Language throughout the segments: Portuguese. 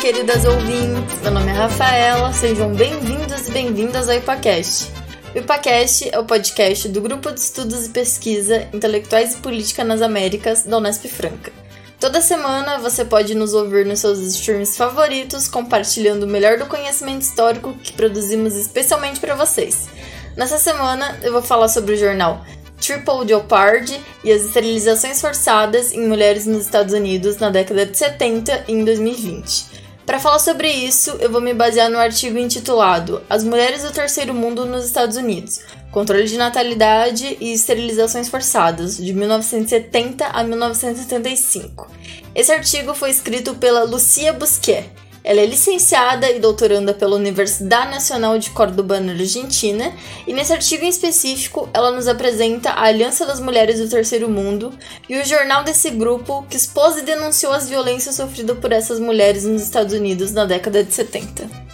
queridas ouvintes! Meu nome é Rafaela, sejam bem-vindos e bem-vindas ao IPACast. O IPACast é o podcast do Grupo de Estudos e Pesquisa Intelectuais e Política nas Américas da Unesp Franca. Toda semana você pode nos ouvir nos seus streams favoritos, compartilhando o melhor do conhecimento histórico que produzimos especialmente para vocês. Nessa semana eu vou falar sobre o jornal Triple Jeopardy e as esterilizações forçadas em mulheres nos Estados Unidos na década de 70 e em 2020. Para falar sobre isso, eu vou me basear no artigo intitulado As Mulheres do Terceiro Mundo nos Estados Unidos: Controle de Natalidade e Esterilizações Forçadas, de 1970 a 1975. Esse artigo foi escrito pela Lucia Busquet ela é licenciada e doutoranda pela Universidade Nacional de Córdoba, na Argentina, e nesse artigo em específico ela nos apresenta a Aliança das Mulheres do Terceiro Mundo e o jornal desse grupo que expôs e denunciou as violências sofridas por essas mulheres nos Estados Unidos na década de 70.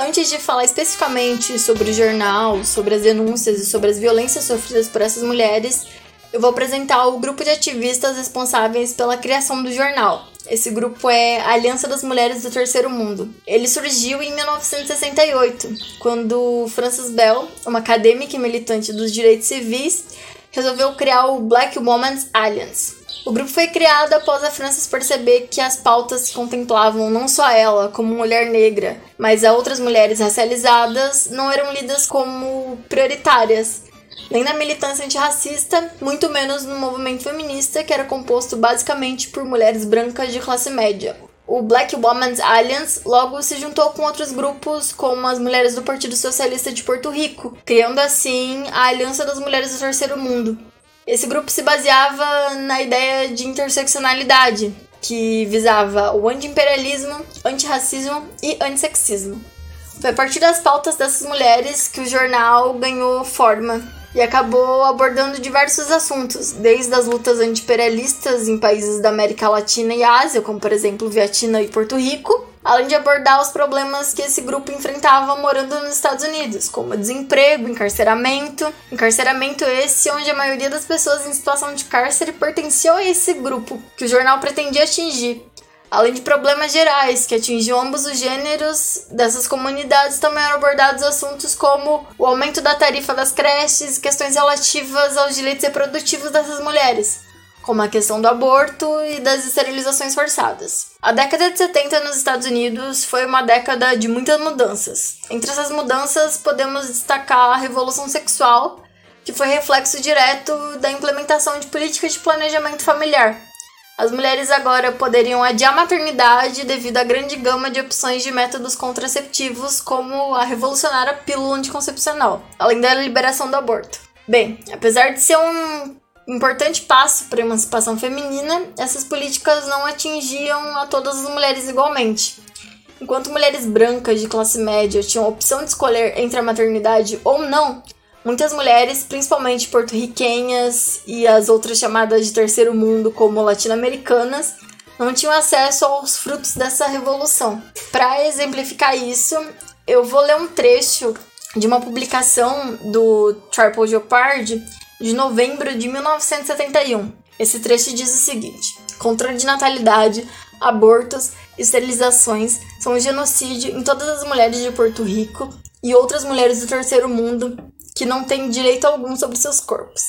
Antes de falar especificamente sobre o jornal, sobre as denúncias e sobre as violências sofridas por essas mulheres, eu vou apresentar o grupo de ativistas responsáveis pela criação do jornal. Esse grupo é a Aliança das Mulheres do Terceiro Mundo. Ele surgiu em 1968, quando Frances Bell, uma acadêmica e militante dos direitos civis, resolveu criar o Black Women's Alliance. O grupo foi criado após a Frances perceber que as pautas contemplavam não só ela como mulher negra, mas a outras mulheres racializadas não eram lidas como prioritárias nem na militância antirracista, muito menos no movimento feminista, que era composto basicamente por mulheres brancas de classe média. O Black Women's Alliance logo se juntou com outros grupos, como as mulheres do Partido Socialista de Porto Rico, criando assim a Aliança das Mulheres do Terceiro Mundo. Esse grupo se baseava na ideia de interseccionalidade, que visava o anti-imperialismo, antirracismo e antissexismo. Foi a partir das pautas dessas mulheres que o jornal ganhou forma e acabou abordando diversos assuntos, desde as lutas anti-imperialistas em países da América Latina e Ásia, como por exemplo Vietnã e Porto Rico, além de abordar os problemas que esse grupo enfrentava morando nos Estados Unidos, como desemprego, encarceramento. Encarceramento esse onde a maioria das pessoas em situação de cárcere pertenciam a esse grupo que o jornal pretendia atingir. Além de problemas gerais que atingiam ambos os gêneros dessas comunidades, também eram abordados assuntos como o aumento da tarifa das creches, questões relativas aos direitos reprodutivos dessas mulheres, como a questão do aborto e das esterilizações forçadas. A década de 70 nos Estados Unidos foi uma década de muitas mudanças. Entre essas mudanças, podemos destacar a revolução sexual, que foi reflexo direto da implementação de políticas de planejamento familiar as mulheres agora poderiam adiar a maternidade devido à grande gama de opções de métodos contraceptivos, como a revolucionária pílula anticoncepcional, além da liberação do aborto. Bem, apesar de ser um importante passo para a emancipação feminina, essas políticas não atingiam a todas as mulheres igualmente. Enquanto mulheres brancas de classe média tinham a opção de escolher entre a maternidade ou não, Muitas mulheres, principalmente porto-riquenhas e as outras chamadas de terceiro mundo, como latino-americanas, não tinham acesso aos frutos dessa revolução. Para exemplificar isso, eu vou ler um trecho de uma publicação do Triple Jeopardy de novembro de 1971. Esse trecho diz o seguinte: controle de natalidade, abortos, esterilizações são um genocídio em todas as mulheres de Porto Rico e outras mulheres do terceiro mundo que não têm direito algum sobre seus corpos.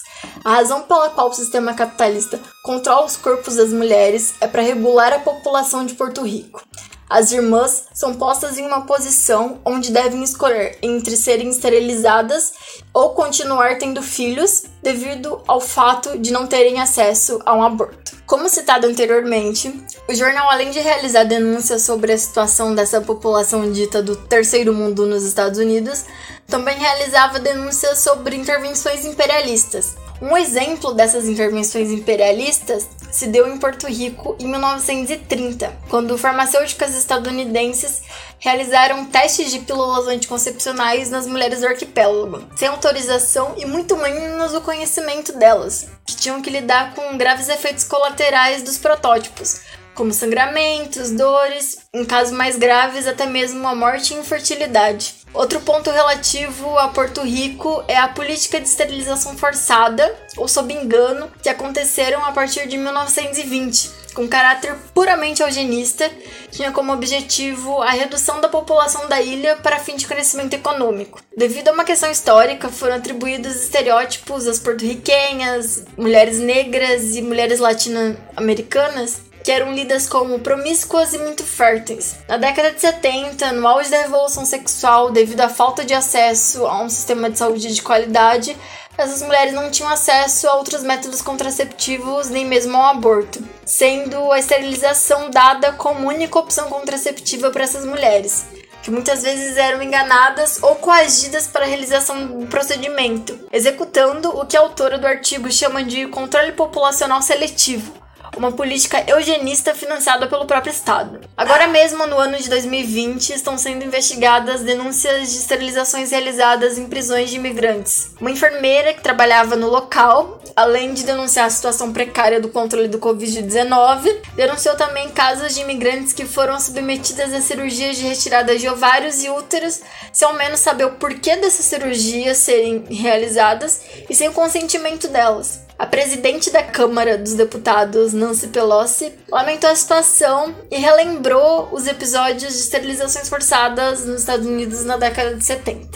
A razão pela qual o sistema capitalista controla os corpos das mulheres é para regular a população de Porto Rico. As irmãs são postas em uma posição onde devem escolher entre serem esterilizadas ou continuar tendo filhos devido ao fato de não terem acesso a um aborto. Como citado anteriormente, o jornal, além de realizar denúncias sobre a situação dessa população dita do terceiro mundo nos Estados Unidos, também realizava denúncias sobre intervenções imperialistas. Um exemplo dessas intervenções imperialistas se deu em Porto Rico em 1930, quando farmacêuticas estadunidenses realizaram testes de pílulas anticoncepcionais nas mulheres do arquipélago, sem autorização e muito menos o conhecimento delas, que tinham que lidar com graves efeitos colaterais dos protótipos, como sangramentos, dores, em casos mais graves, até mesmo a morte e infertilidade. Outro ponto relativo a Porto Rico é a política de esterilização forçada, ou sob engano, que aconteceram a partir de 1920, com caráter puramente eugenista, tinha como objetivo a redução da população da ilha para fim de crescimento econômico. Devido a uma questão histórica, foram atribuídos estereótipos às porto-riquenhas, mulheres negras e mulheres latino-americanas que eram lidas como promíscuas e muito férteis. Na década de 70, no auge da revolução sexual, devido à falta de acesso a um sistema de saúde de qualidade, essas mulheres não tinham acesso a outros métodos contraceptivos nem mesmo ao aborto, sendo a esterilização dada como única opção contraceptiva para essas mulheres, que muitas vezes eram enganadas ou coagidas para a realização do procedimento, executando o que a autora do artigo chama de controle populacional seletivo uma política eugenista financiada pelo próprio Estado. Agora mesmo, no ano de 2020, estão sendo investigadas denúncias de esterilizações realizadas em prisões de imigrantes. Uma enfermeira que trabalhava no local, além de denunciar a situação precária do controle do Covid-19, denunciou também casos de imigrantes que foram submetidas a cirurgias de retirada de ovários e úteros, sem ao menos saber o porquê dessas cirurgias serem realizadas e sem o consentimento delas. A presidente da Câmara dos Deputados, Nancy Pelosi, lamentou a situação e relembrou os episódios de esterilizações forçadas nos Estados Unidos na década de 70.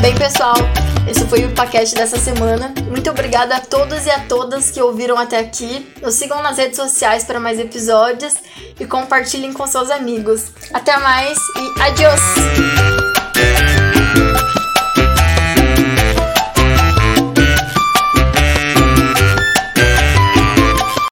Bem, pessoal, esse foi o paquete dessa semana. Muito obrigada a todos e a todas que ouviram até aqui. Nos sigam nas redes sociais para mais episódios e compartilhem com seus amigos. Até mais e adiós!